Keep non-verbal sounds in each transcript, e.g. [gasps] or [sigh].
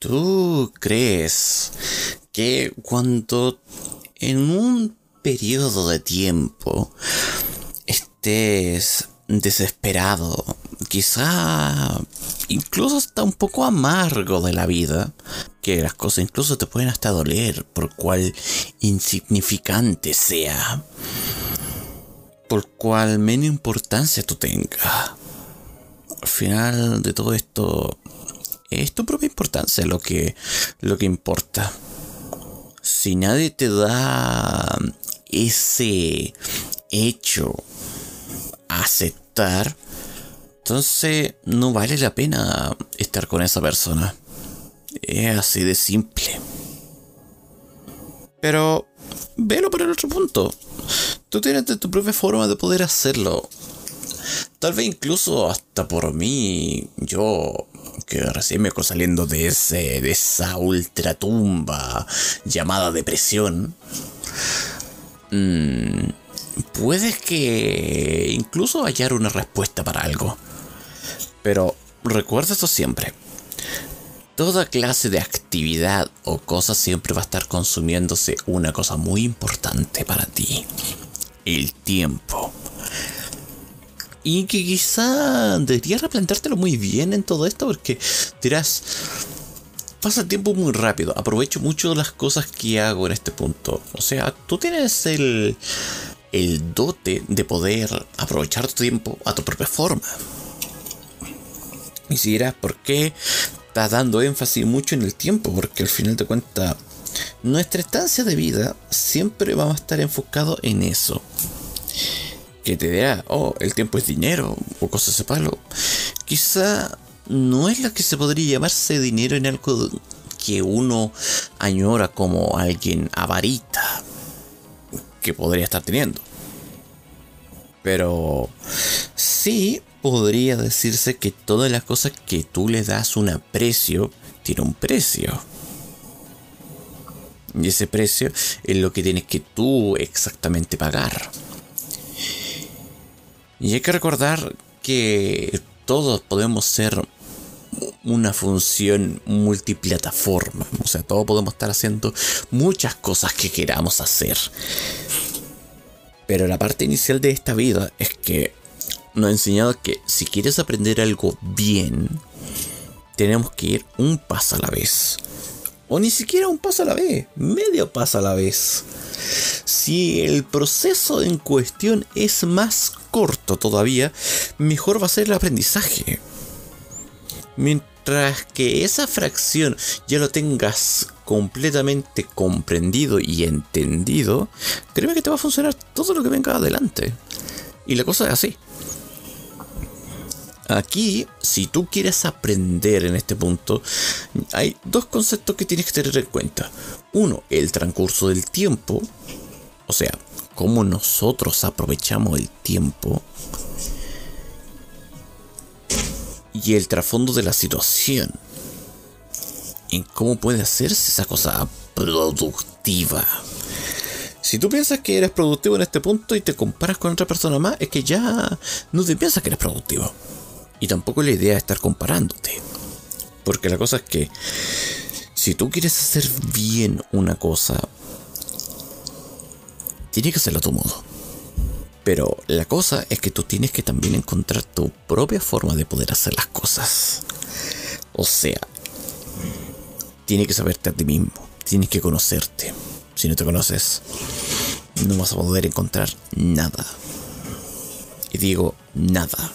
¿Tú crees que cuando en un periodo de tiempo estés desesperado, quizá incluso hasta un poco amargo de la vida, que las cosas incluso te pueden hasta doler por cual insignificante sea, por cual menos importancia tú tengas. Al final de todo esto, es tu propia importancia lo que, lo que importa. Si nadie te da ese hecho a aceptar, entonces no vale la pena estar con esa persona. Es así de simple. Pero velo por el otro punto. Tú tienes tu propia forma de poder hacerlo. Tal vez incluso hasta por mí, yo que recién me estoy saliendo de, ese, de esa ultratumba llamada depresión, mmm, puedes que incluso hallar una respuesta para algo. Pero recuerda esto siempre. Toda clase de actividad o cosa siempre va a estar consumiéndose una cosa muy importante para ti. El tiempo. Y que quizá deberías replanteártelo muy bien en todo esto porque dirás, pasa el tiempo muy rápido, aprovecho mucho las cosas que hago en este punto. O sea, tú tienes el, el dote de poder aprovechar tu tiempo a tu propia forma. Y si dirás, ¿por qué estás dando énfasis mucho en el tiempo? Porque al final de cuentas, nuestra estancia de vida siempre vamos a estar enfocados en eso que te dirá, oh, el tiempo es dinero o cosas de palo, quizá no es la que se podría llamarse dinero en algo que uno añora como alguien avarita que podría estar teniendo. Pero sí podría decirse que todas las cosas que tú le das un aprecio tiene un precio. Y ese precio es lo que tienes que tú exactamente pagar. Y hay que recordar que todos podemos ser una función multiplataforma. O sea, todos podemos estar haciendo muchas cosas que queramos hacer. Pero la parte inicial de esta vida es que nos ha enseñado que si quieres aprender algo bien, tenemos que ir un paso a la vez. O ni siquiera un paso a la vez, medio paso a la vez. Si el proceso en cuestión es más corto todavía, mejor va a ser el aprendizaje. Mientras que esa fracción ya lo tengas completamente comprendido y entendido, créeme que te va a funcionar todo lo que venga adelante. Y la cosa es así. Aquí, si tú quieres aprender en este punto, hay dos conceptos que tienes que tener en cuenta. Uno, el transcurso del tiempo, o sea, cómo nosotros aprovechamos el tiempo y el trasfondo de la situación. En cómo puede hacerse esa cosa productiva. Si tú piensas que eres productivo en este punto y te comparas con otra persona más, es que ya no te piensas que eres productivo. Y tampoco la idea es estar comparándote. Porque la cosa es que si tú quieres hacer bien una cosa, tiene que hacerlo a tu modo. Pero la cosa es que tú tienes que también encontrar tu propia forma de poder hacer las cosas. O sea, tienes que saberte a ti mismo, tienes que conocerte. Si no te conoces, no vas a poder encontrar nada. Y digo, nada.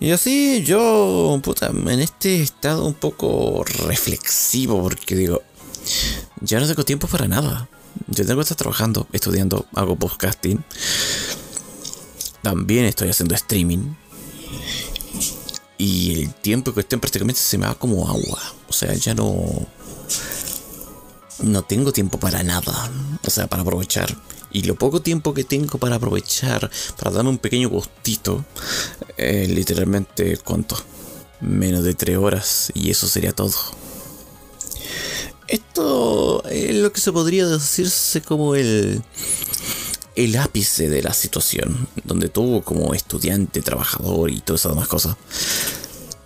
Y así yo, puta, en este estado un poco reflexivo, porque digo, ya no tengo tiempo para nada. Yo tengo que estar trabajando, estudiando, hago podcasting. También estoy haciendo streaming. Y el tiempo que estén prácticamente se me va como agua. O sea, ya no. No tengo tiempo para nada. O sea, para aprovechar. Y lo poco tiempo que tengo para aprovechar, para darme un pequeño gustito, eh, literalmente, ¿cuánto? Menos de tres horas. Y eso sería todo. Esto es lo que se podría decirse como el, el ápice de la situación, donde tú como estudiante, trabajador y todas esas demás cosas,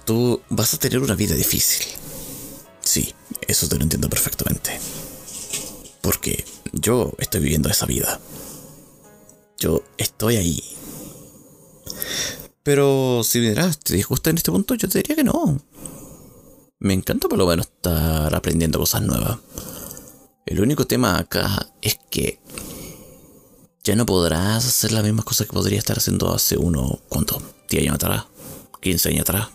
tú vas a tener una vida difícil. Sí, eso te lo entiendo perfectamente. Porque yo estoy viviendo esa vida. Yo estoy ahí. Pero si me ¿te disgusta en este punto? Yo te diría que no. Me encanta por lo menos estar aprendiendo cosas nuevas. El único tema acá es que ya no podrás hacer las mismas cosas que podría estar haciendo hace uno, ¿cuánto? ¿10 años atrás? ¿15 años atrás?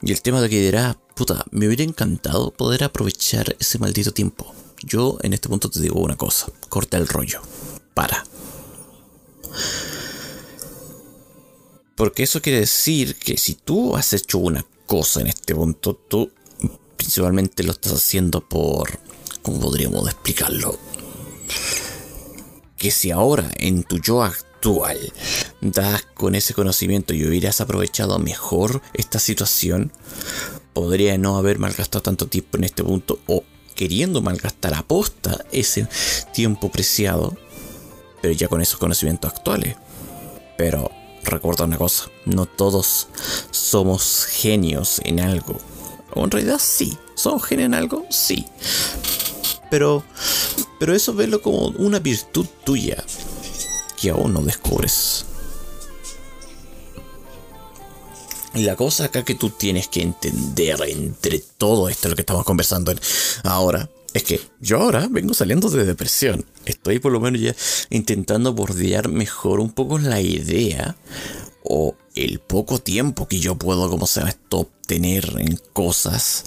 Y el tema de que dirás, puta, me hubiera encantado poder aprovechar ese maldito tiempo. Yo en este punto te digo una cosa, corta el rollo, para. Porque eso quiere decir que si tú has hecho una cosa en este punto, tú principalmente lo estás haciendo por... ¿Cómo podríamos explicarlo? Que si ahora en tu yo actual das con ese conocimiento y hubieras aprovechado mejor esta situación, podría no haber malgastado tanto tiempo en este punto o queriendo malgastar a posta ese tiempo preciado, pero ya con esos conocimientos actuales. Pero recuerda una cosa, no todos somos genios en algo. O en realidad sí, somos genios en algo, sí. Pero, pero eso verlo como una virtud tuya que aún no descubres. Y la cosa acá que tú tienes que entender entre todo esto lo que estamos conversando ahora es que yo ahora vengo saliendo de depresión. Estoy por lo menos ya intentando bordear mejor un poco la idea o el poco tiempo que yo puedo, como sea esto, obtener en cosas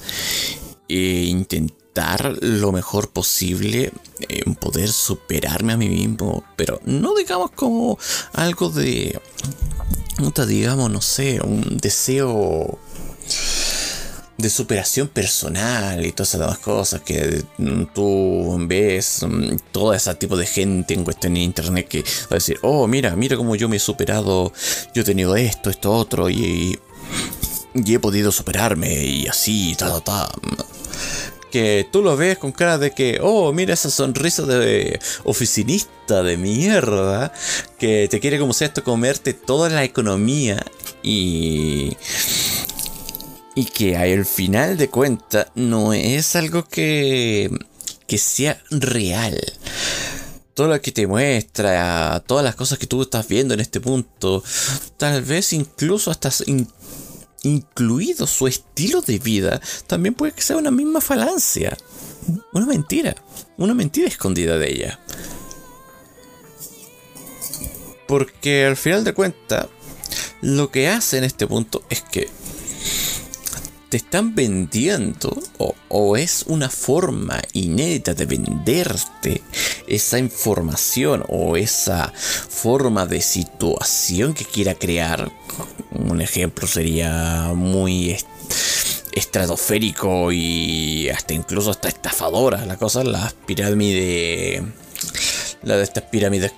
e intentar lo mejor posible en poder superarme a mí mismo, pero no digamos como algo de, digamos, no sé, un deseo de superación personal y todas esas cosas que mm, tú ves mm, todo ese tipo de gente en cuestión en internet que va a decir, oh, mira, mira cómo yo me he superado, yo he tenido esto, esto, otro y, y he podido superarme y así, ta, ta, ta. Que tú lo ves con cara de que, oh, mira esa sonrisa de oficinista de mierda, que te quiere como sea esto comerte toda la economía y y que al final de cuentas no es algo que, que sea real. Todo lo que te muestra, todas las cosas que tú estás viendo en este punto, tal vez incluso hasta incluido su estilo de vida, también puede que sea una misma falancia. Una mentira. Una mentira escondida de ella. Porque al final de cuentas, lo que hace en este punto es que te están vendiendo o, es una forma inédita de venderte esa información o esa forma de situación que quiera crear. Un ejemplo sería muy estratosférico y hasta incluso hasta estafadora. La cosa, las pirámides, la de estas pirámides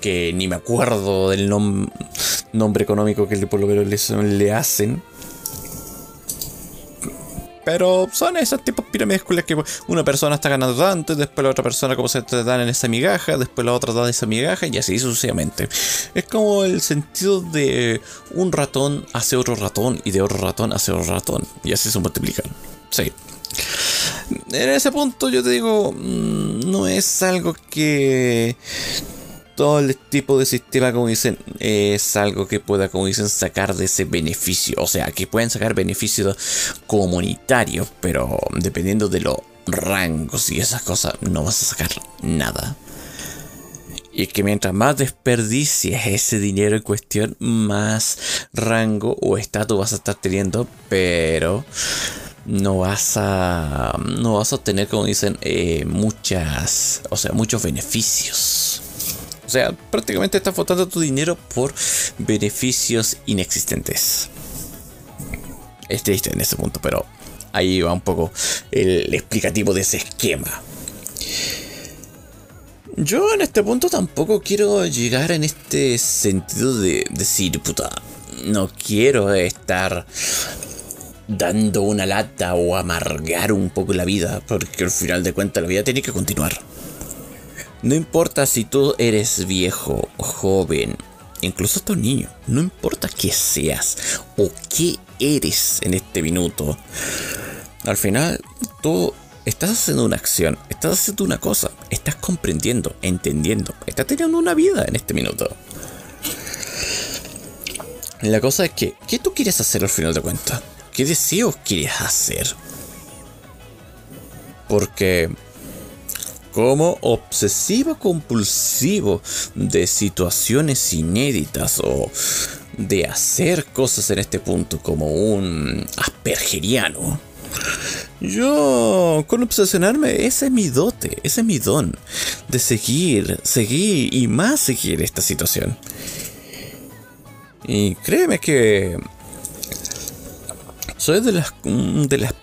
que ni me acuerdo del nombre económico que por lo menos le hacen pero son esos tipos pirámides que una persona está ganando tanto y después la otra persona como se te dan en esa migaja, después la otra da esa migaja y así sucesivamente. Es como el sentido de un ratón hace otro ratón y de otro ratón hace otro ratón y así se multiplican. Sí. en ese punto yo te digo, mm, no es algo que todo el tipo de sistema, como dicen, es algo que pueda, como dicen, sacar de ese beneficio. O sea, que pueden sacar beneficios comunitarios, pero dependiendo de los rangos y esas cosas, no vas a sacar nada. Y que mientras más desperdicies ese dinero en cuestión, más rango o estatus vas a estar teniendo, pero no vas a no vas a obtener como dicen eh, muchas o sea muchos beneficios sea prácticamente estás votando tu dinero por beneficios inexistentes es triste en ese punto pero ahí va un poco el explicativo de ese esquema yo en este punto tampoco quiero llegar en este sentido de decir, puta, no quiero estar dando una lata o amargar un poco la vida, porque al final de cuentas la vida tiene que continuar. No importa si tú eres viejo, joven, incluso hasta niño, no importa qué seas o qué eres en este minuto. Al final, tú estás haciendo una acción, estás haciendo una cosa, estás comprendiendo, entendiendo, estás teniendo una vida en este minuto. La cosa es que, ¿qué tú quieres hacer al final de cuentas? ¿Qué deseos quieres hacer? Porque como obsesivo compulsivo de situaciones inéditas o de hacer cosas en este punto como un aspergeriano, yo, con obsesionarme, ese es mi dote, ese es mi don. De seguir, seguir y más seguir esta situación. Y créeme que... Soy de las... De las...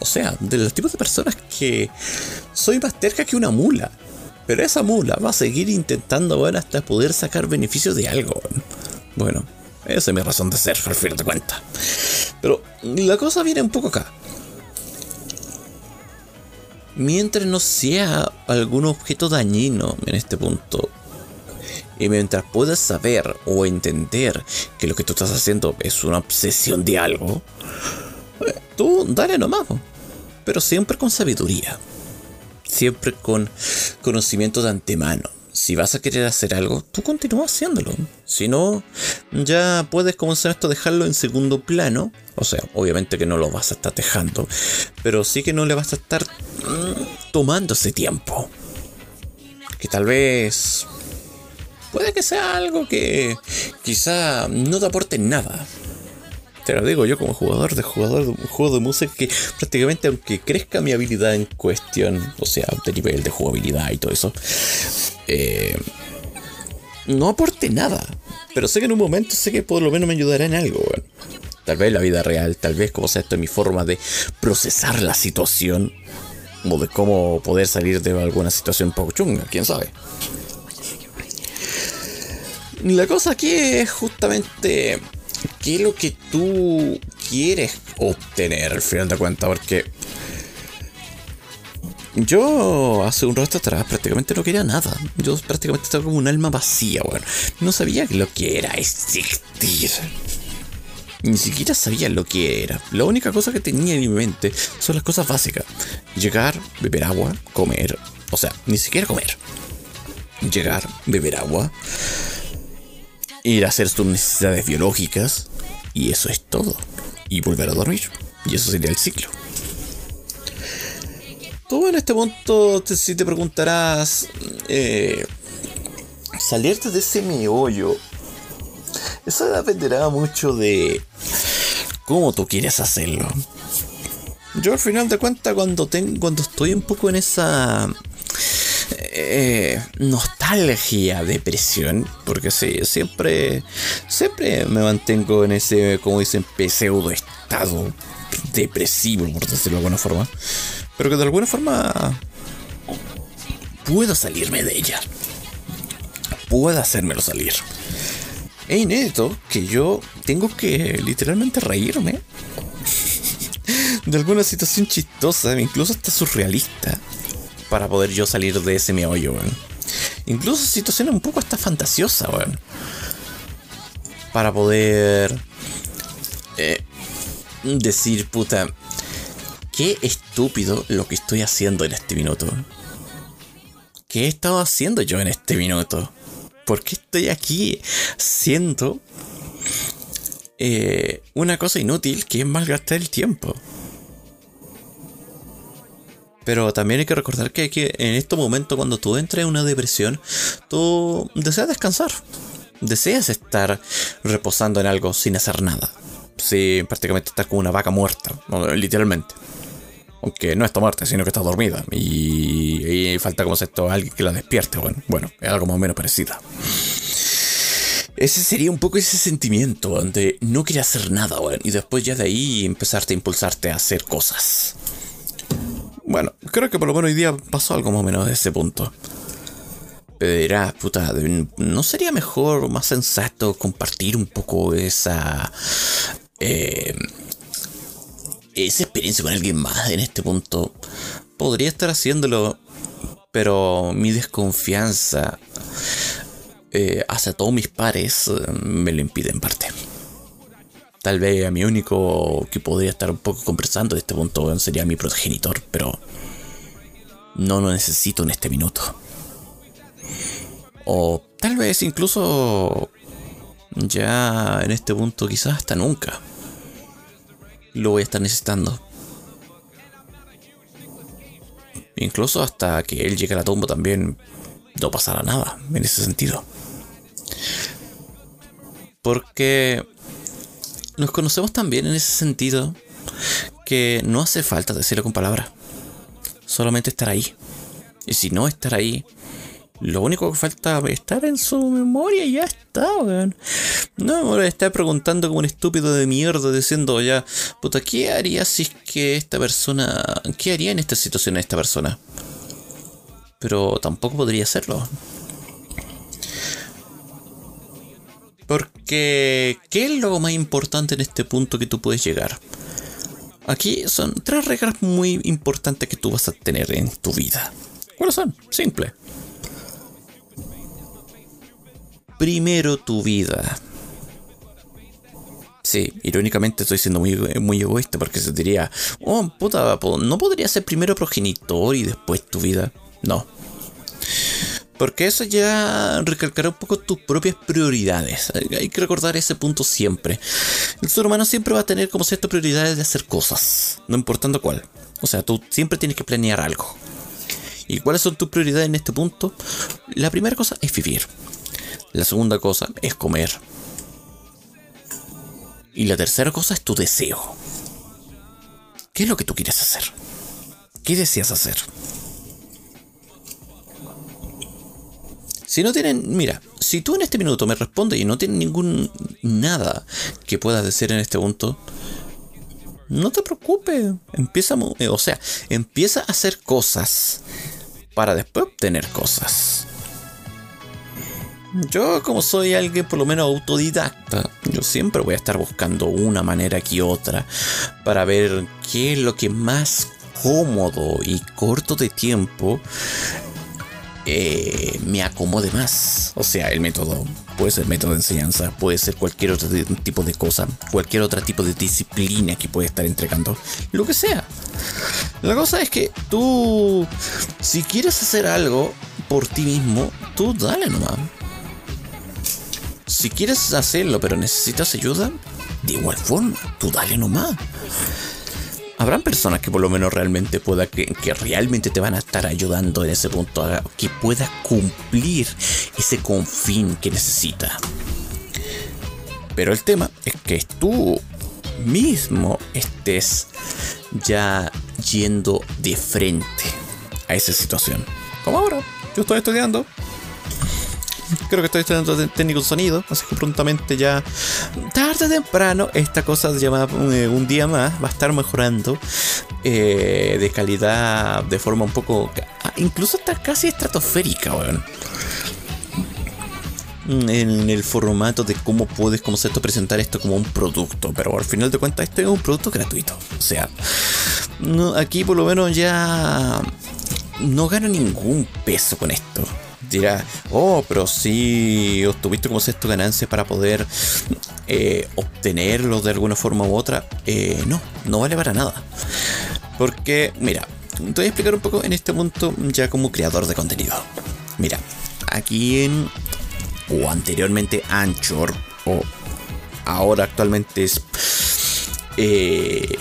O sea, de los tipos de personas que... Soy más terca que una mula. Pero esa mula va a seguir intentando, bueno, hasta poder sacar beneficio de algo. Bueno, esa es mi razón de ser, al fin de cuentas. Pero la cosa viene un poco acá. Mientras no sea algún objeto dañino en este punto, y mientras puedas saber o entender que lo que tú estás haciendo es una obsesión de algo, tú dale nomás. Pero siempre con sabiduría. Siempre con conocimiento de antemano si vas a querer hacer algo, tú continúa haciéndolo. Si no, ya puedes comenzar esto a dejarlo en segundo plano. O sea, obviamente que no lo vas a estar dejando, pero sí que no le vas a estar mm, tomando ese tiempo. Que tal vez puede que sea algo que quizá no te aporte nada. Te lo digo yo como jugador de jugador de un juego de música que prácticamente aunque crezca mi habilidad en cuestión, o sea, de nivel de jugabilidad y todo eso, eh, no aporte nada. Pero sé que en un momento sé que por lo menos me ayudará en algo. Tal vez la vida real, tal vez como sea esto mi forma de procesar la situación. O de cómo poder salir de alguna situación poco chunga, quién sabe. La cosa aquí es justamente qué es lo que tú quieres obtener al final de cuentas, porque yo hace un rato atrás prácticamente no quería nada. Yo prácticamente estaba como un alma vacía, weón. No sabía lo que era existir. Ni siquiera sabía lo que era. La única cosa que tenía en mi mente son las cosas básicas. Llegar, beber agua, comer. O sea, ni siquiera comer. Llegar, beber agua. Ir a hacer tus necesidades biológicas. Y eso es todo. Y volver a dormir. Y eso sería el ciclo. Tú en este punto, si te preguntarás, eh, salirte de ese meollo, eso dependerá mucho de cómo tú quieres hacerlo. Yo al final de cuentas, cuando, tengo, cuando estoy un poco en esa eh, nostalgia, depresión, porque sí, siempre, siempre me mantengo en ese, como dicen, pseudo estado depresivo, por decirlo de alguna forma pero que de alguna forma puedo salirme de ella. Puedo hacérmelo salir. Es inédito que yo tengo que literalmente reírme [laughs] de alguna situación chistosa, incluso hasta surrealista, para poder yo salir de ese meollo, weón. Incluso situaciones un poco hasta fantasiosas, weón. Para poder eh, decir, puta, qué estúpido lo que estoy haciendo en este minuto. ¿Qué he estado haciendo yo en este minuto? ¿Por qué estoy aquí siendo eh, una cosa inútil que es malgastar el tiempo? Pero también hay que recordar que, en este momento cuando tú entras en una depresión, tú deseas descansar. Deseas estar reposando en algo sin hacer nada. Sí, prácticamente estar como una vaca muerta, literalmente. Aunque no está muerta, sino que está dormida. Y, falta como esto alguien que la despierte. Bueno, bueno, es algo más o menos parecido. Ese sería un poco ese sentimiento donde no quería hacer nada, y después ya de ahí empezarte a impulsarte a hacer cosas. Bueno, creo que por lo menos hoy día pasó algo más o menos de ese punto. Pero dirás, puta, ¿no sería mejor, más sensato compartir un poco esa... Eh, esa experiencia con alguien más en este punto? Podría estar haciéndolo, pero mi desconfianza eh, hacia todos mis pares eh, me lo impide en parte. Tal vez a mi único que podría estar un poco conversando de este punto sería mi progenitor, pero no lo necesito en este minuto. O tal vez incluso ya en este punto quizás hasta nunca lo voy a estar necesitando. Incluso hasta que él llegue a la tumba también no pasará nada en ese sentido. Porque nos conocemos también en ese sentido que no hace falta decirlo con palabras. Solamente estar ahí. Y si no estar ahí, lo único que falta es estar en su memoria y ya está, weón. No me estar preguntando como un estúpido de mierda diciendo ya, puta, ¿qué haría si es que esta persona... ¿Qué haría en esta situación esta persona? Pero tampoco podría hacerlo. Porque, ¿qué es lo más importante en este punto que tú puedes llegar? Aquí son tres reglas muy importantes que tú vas a tener en tu vida. ¿Cuáles son? Simple. Primero tu vida. Sí, irónicamente estoy siendo muy, egoísta porque se diría, oh puta, ¿no podría ser primero progenitor y después tu vida? No. Porque eso ya recalcará un poco tus propias prioridades. Hay que recordar ese punto siempre. El ser humano siempre va a tener como ciertas prioridades de hacer cosas, no importando cuál. O sea, tú siempre tienes que planear algo. ¿Y cuáles son tus prioridades en este punto? La primera cosa es vivir. La segunda cosa es comer. Y la tercera cosa es tu deseo. ¿Qué es lo que tú quieres hacer? ¿Qué deseas hacer? Si no tienen, mira, si tú en este minuto me respondes y no tienes ningún nada que puedas decir en este punto, no te preocupes, empieza, eh, o sea, empieza a hacer cosas para después obtener cosas. Yo como soy alguien por lo menos autodidacta, yo siempre voy a estar buscando una manera que otra para ver qué es lo que más cómodo y corto de tiempo eh, me acomode más. O sea, el método puede ser método de enseñanza, puede ser cualquier otro tipo de cosa, cualquier otro tipo de disciplina que puede estar entregando, lo que sea. La cosa es que tú, si quieres hacer algo por ti mismo, tú dale nomás. Si quieres hacerlo pero necesitas ayuda, de igual forma, tú dale nomás habrán personas que por lo menos realmente pueda que, que, realmente te van a estar ayudando en ese punto que puedas cumplir ese confín que necesita. Pero el tema es que tú mismo estés ya yendo de frente a esa situación. Como ahora, yo estoy estudiando creo que estoy estudiando técnico de sonido, así que prontamente ya, tarde o temprano, esta cosa llamada eh, un día más va a estar mejorando eh, de calidad de forma un poco, incluso está casi estratosférica, weón. En el formato de cómo puedes, como esto, presentar esto como un producto, pero al final de cuentas, esto es un producto gratuito. O sea, no, aquí por lo menos ya no gano ningún peso con esto dirá, oh, pero si obtuviste como sexto ganancias para poder eh, obtenerlo de alguna forma u otra, eh, no, no vale para nada. Porque, mira, te voy a explicar un poco en este punto ya como creador de contenido. Mira, aquí en o anteriormente Anchor o ahora actualmente es eh,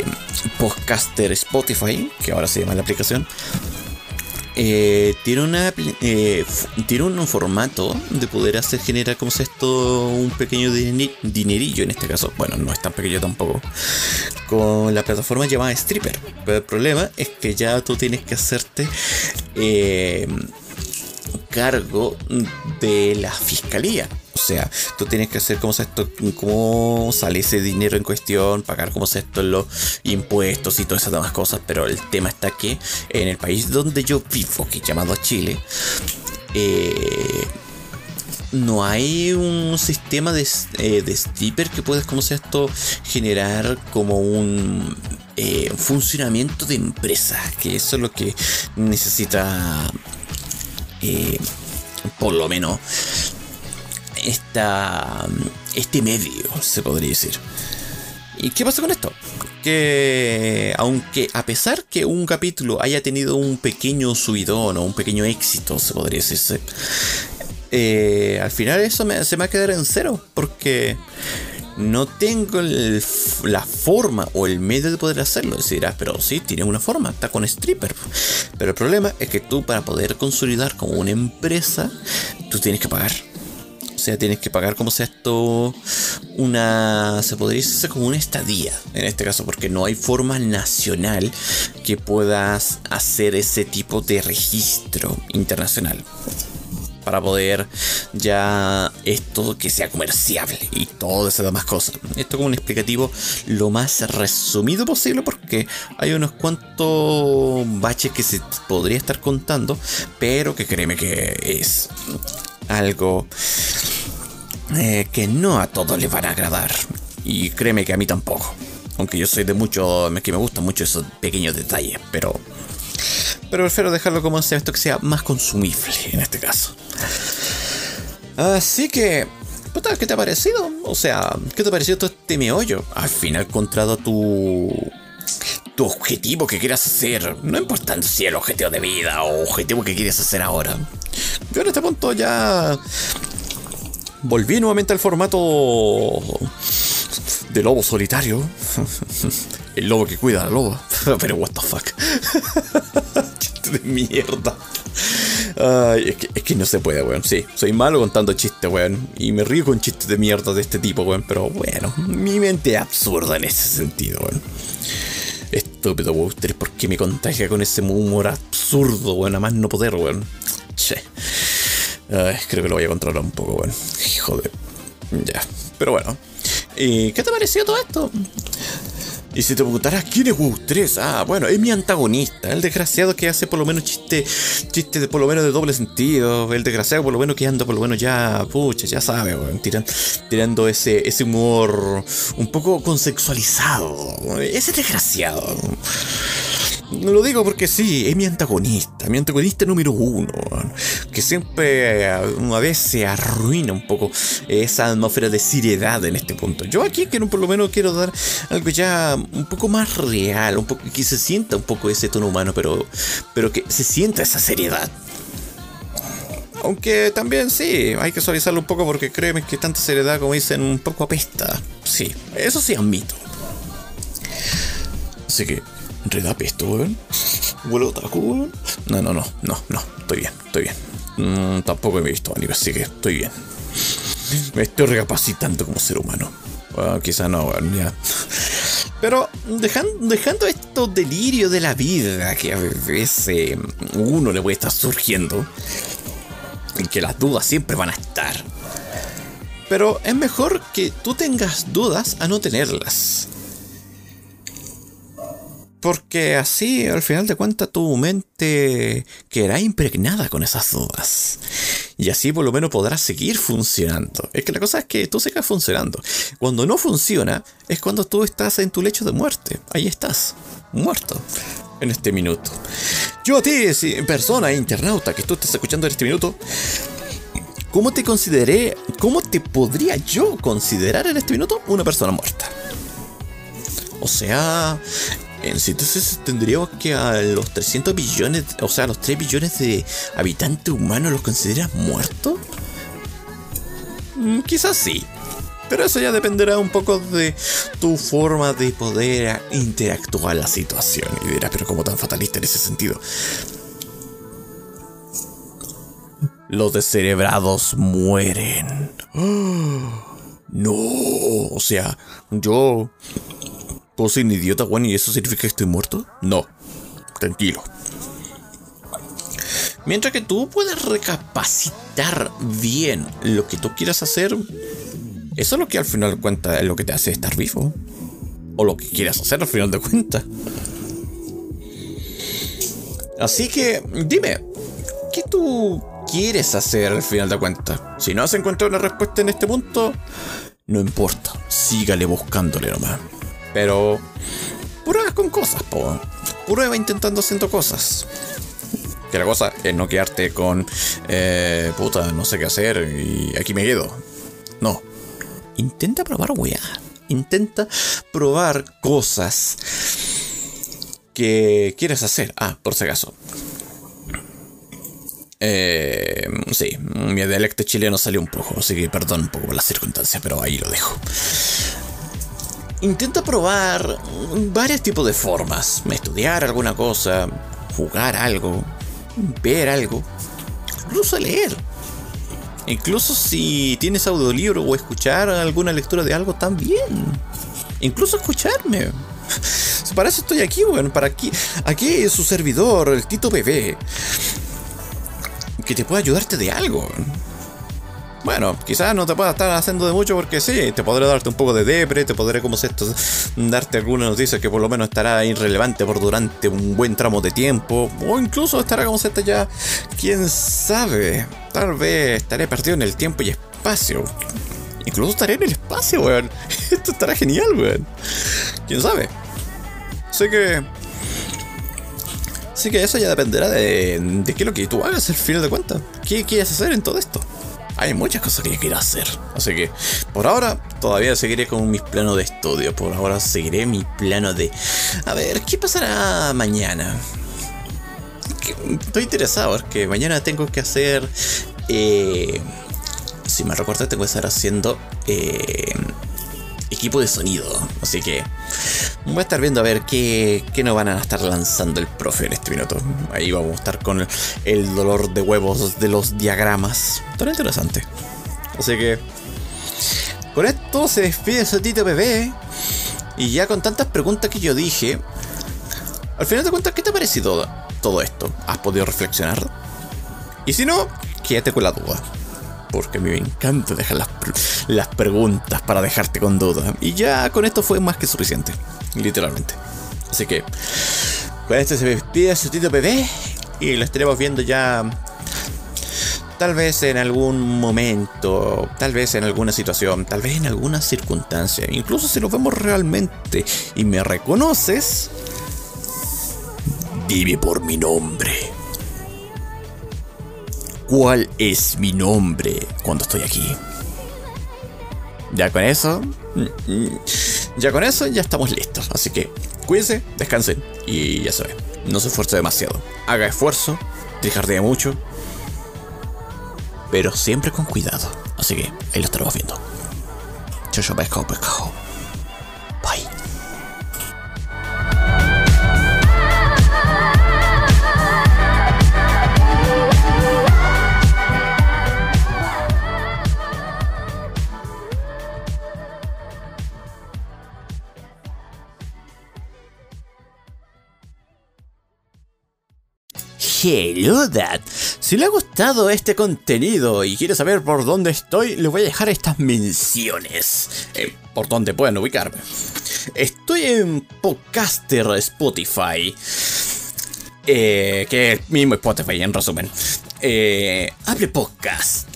Podcaster Spotify, que ahora se llama la aplicación. Eh, tiene una eh, tiene un formato de poder hacer generar como es esto un pequeño dinerillo en este caso. Bueno no es tan pequeño tampoco. Con la plataforma llamada stripper. Pero el problema es que ya tú tienes que hacerte eh, cargo de la fiscalía. O sea, tú tienes que hacer como esto, cómo sale ese dinero en cuestión, pagar como esto los impuestos y todas esas demás cosas. Pero el tema está que en el país donde yo vivo, que llamado Chile, eh, no hay un sistema de, eh, de que puedes, como sea esto, generar como un eh, funcionamiento de empresa. Que eso es lo que necesita eh, por lo menos esta, este medio, se podría decir. ¿Y qué pasa con esto? Que aunque a pesar que un capítulo haya tenido un pequeño subidón o un pequeño éxito, se podría decir, eh, al final eso se me va a quedar en cero, porque no tengo la forma o el medio de poder hacerlo. Decirás, pero sí, tiene una forma, está con stripper. Pero el problema es que tú para poder consolidar como una empresa, tú tienes que pagar. O sea, tienes que pagar como sea esto una, se podría decir como una estadía, en este caso, porque no hay forma nacional que puedas hacer ese tipo de registro internacional para poder ya esto que sea comerciable y todas esas demás cosas. Esto como un explicativo lo más resumido posible porque hay unos cuantos baches que se podría estar contando, pero que créeme que es algo eh, que no a todos les van a agradar. Y créeme que a mí tampoco. Aunque yo soy de mucho, que me gustan mucho esos pequeños detalles, pero pero prefiero dejarlo como sea esto que sea más consumible en este caso. Así que, ¿qué te ha parecido? O sea, ¿qué te ha parecido todo este meollo? Al final encontrado tu tu objetivo que quieras hacer, no importando si es el objetivo de vida o objetivo que quieres hacer ahora. Yo en este punto ya volví nuevamente al formato de lobo solitario. [laughs] El lobo que cuida a la loba. [laughs] Pero what the fuck. [laughs] Chiste de mierda. Ay, es, que, no se puede, weón. Sí, soy malo contando chistes, weón. Y me río con chistes de mierda de este tipo, weón. Pero bueno, mi mente es absurda en ese sentido, weón. Estúpido, weón. ¿por qué me contagia con ese humor absurdo, weón? A más no poder, weón. Che. Creo que lo voy a controlar un poco, weón. Joder. Ya. Pero bueno. ¿Y qué te pareció todo esto? Y si te preguntarás quién es WoW 3, ah, bueno, es mi antagonista, el desgraciado que hace por lo menos chiste, chiste de por lo menos de doble sentido, el desgraciado por lo menos que anda por lo menos ya, pucha, ya sabe, tirando ese, ese humor un poco consexualizado, ese desgraciado. Lo digo porque sí, es mi antagonista, mi antagonista número uno, que siempre a vez se arruina un poco esa atmósfera de seriedad en este punto. Yo aquí quiero por lo menos quiero dar algo ya un poco más real, un poco que se sienta un poco ese tono humano, pero, pero que se sienta esa seriedad. Aunque también sí, hay que suavizarlo un poco porque créeme que tanta seriedad como dicen un poco apesta. Sí, eso sí admito. Así que ¿Redap esto, weón? ¿Vuelo otaku, weón? No, no, no, no, no, estoy bien, estoy bien. Mm, tampoco he visto anime, así que estoy bien. Me estoy recapacitando como ser humano. Bueno, quizá no, weón, ya. Pero dejando, dejando estos delirios de la vida que a veces uno le puede estar surgiendo, y que las dudas siempre van a estar. Pero es mejor que tú tengas dudas a no tenerlas. Porque así, al final de cuentas, tu mente quedará impregnada con esas dudas. Y así por lo menos podrás seguir funcionando. Es que la cosa es que tú sigas funcionando. Cuando no funciona, es cuando tú estás en tu lecho de muerte. Ahí estás, muerto, en este minuto. Yo a ti, persona internauta que tú estás escuchando en este minuto, ¿cómo te consideré, cómo te podría yo considerar en este minuto una persona muerta? O sea, En síntesis, tendríamos que a los 300 billones, o sea, a los 3 billones de habitantes humanos los consideras muertos. Mm, quizás sí. Pero eso ya dependerá un poco de tu forma de poder interactuar la situación. Y dirás, pero como tan fatalista en ese sentido. Los descerebrados mueren. [gasps] No, o sea, yo puedo un idiota, Juan, y eso significa que estoy muerto. No, tranquilo. Mientras que tú puedes recapacitar bien lo que tú quieras hacer, eso es lo que al final de cuentas es lo que te hace estar vivo. O lo que quieras hacer al final de cuentas. Así que, dime, ¿qué tú quieres hacer al final de cuentas? Si no has encontrado una respuesta en este punto, no importa, sígale buscándole nomás. Pero prueba con cosas, po. Prueba intentando haciendo cosas. Que la cosa es no quedarte con, eh, puta, no sé qué hacer y aquí me quedo. No, intenta probar weá. Intenta probar cosas que quieres hacer. Ah, por si acaso. Eh, sí, mi dialecto chileno salió un poco, así que perdón un poco por las circunstancias, pero ahí lo dejo. Intenta probar varios tipos de formas. Estudiar alguna cosa, jugar algo, ver algo, incluso leer. Incluso si tienes audiolibro o escuchar alguna lectura de algo también. Incluso escucharme. [laughs] Para eso estoy aquí, weón. Para aquí. Aquí es su servidor, el Tito Bebé. Que te puede ayudarte de algo. Bueno, quizás no te pueda estar haciendo de mucho porque sí, te podré darte un poco de depre, te podré como esto, darte alguna noticia que por lo menos estará irrelevante por durante un buen tramo de tiempo, o incluso estará como esto ya, quién sabe, tal vez estaré perdido en el tiempo y espacio. Incluso estaré en el espacio, weón. [laughs] Esto estará genial, weón. ¿Quién sabe? Sé que... Así que eso ya dependerá de, de qué es lo que tú hagas al final de cuentas. ¿Qué quieres hacer en todo esto? Hay muchas cosas que quiero hacer. Así que por ahora todavía seguiré con mis planos de estudio. Por ahora seguiré mi plano de... A ver, ¿qué pasará mañana? Estoy interesado porque mañana tengo que hacer... Eh, si me recuerdo, tengo que estar haciendo... Eh, equipo de sonido. Así que voy a estar viendo a ver qué, qué nos van a estar lanzando el profe en este minuto. Ahí vamos a estar con el, dolor de huevos de los diagramas. Tan interesante. Así que con esto se despide Tito Bebé. Y ya con tantas preguntas que yo dije, al final de cuentas, ¿qué te ha parecido todo esto? ¿Has podido reflexionar? Y si no, quédate con la duda porque a mí me encanta dejar las, preguntas para dejarte con duda. Y ya con esto fue más que suficiente, literalmente. Así que, con esto se despide su Tito Bebé y lo estaremos viendo ya tal vez en algún momento, tal vez en alguna situación, tal vez en alguna circunstancia, incluso si lo vemos realmente y me reconoces, dime por mi nombre cuál es mi nombre cuando estoy aquí. Ya con eso, mm, ya con eso ya estamos listos. Así que cuídense, descansen y ya saben, no se esfuerce demasiado. Haga esfuerzo, tricardea mucho, pero siempre con cuidado. Así que ahí lo estaremos viendo. Chau, pescado, pescado. Hello Dad. Si le ha gustado este contenido y quiere saber por dónde estoy, le voy a dejar estas menciones. Eh, por dónde pueden ubicarme. Estoy en Podcaster Spotify. Eh, que es mismo Spotify en resumen. Eh, Podcast.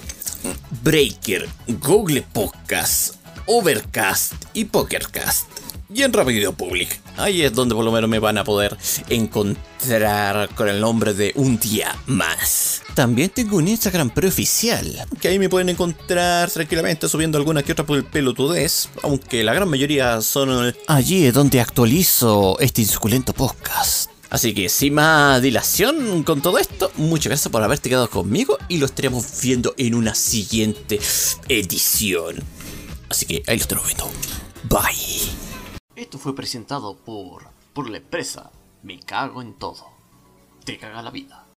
Breaker. Google Podcast. Overcast y Pokercast. Y en Rápido Public. Ahí es donde por lo menos me van a poder encontrar con el nombre de Un Día Más. También tengo un Instagram preoficial, que ahí me pueden encontrar tranquilamente subiendo alguna que otra pelotudez, aunque la gran mayoría son allí es donde actualizo este insuculento podcast. Así que sin más dilación con todo esto, muchas gracias por haberte quedado conmigo y lo estaremos viendo en una siguiente edición. Así que ahí lo estaremos viendo. Bye. Esto fue presentado por, por la empresa Me Cago en Todo. Te caga la vida.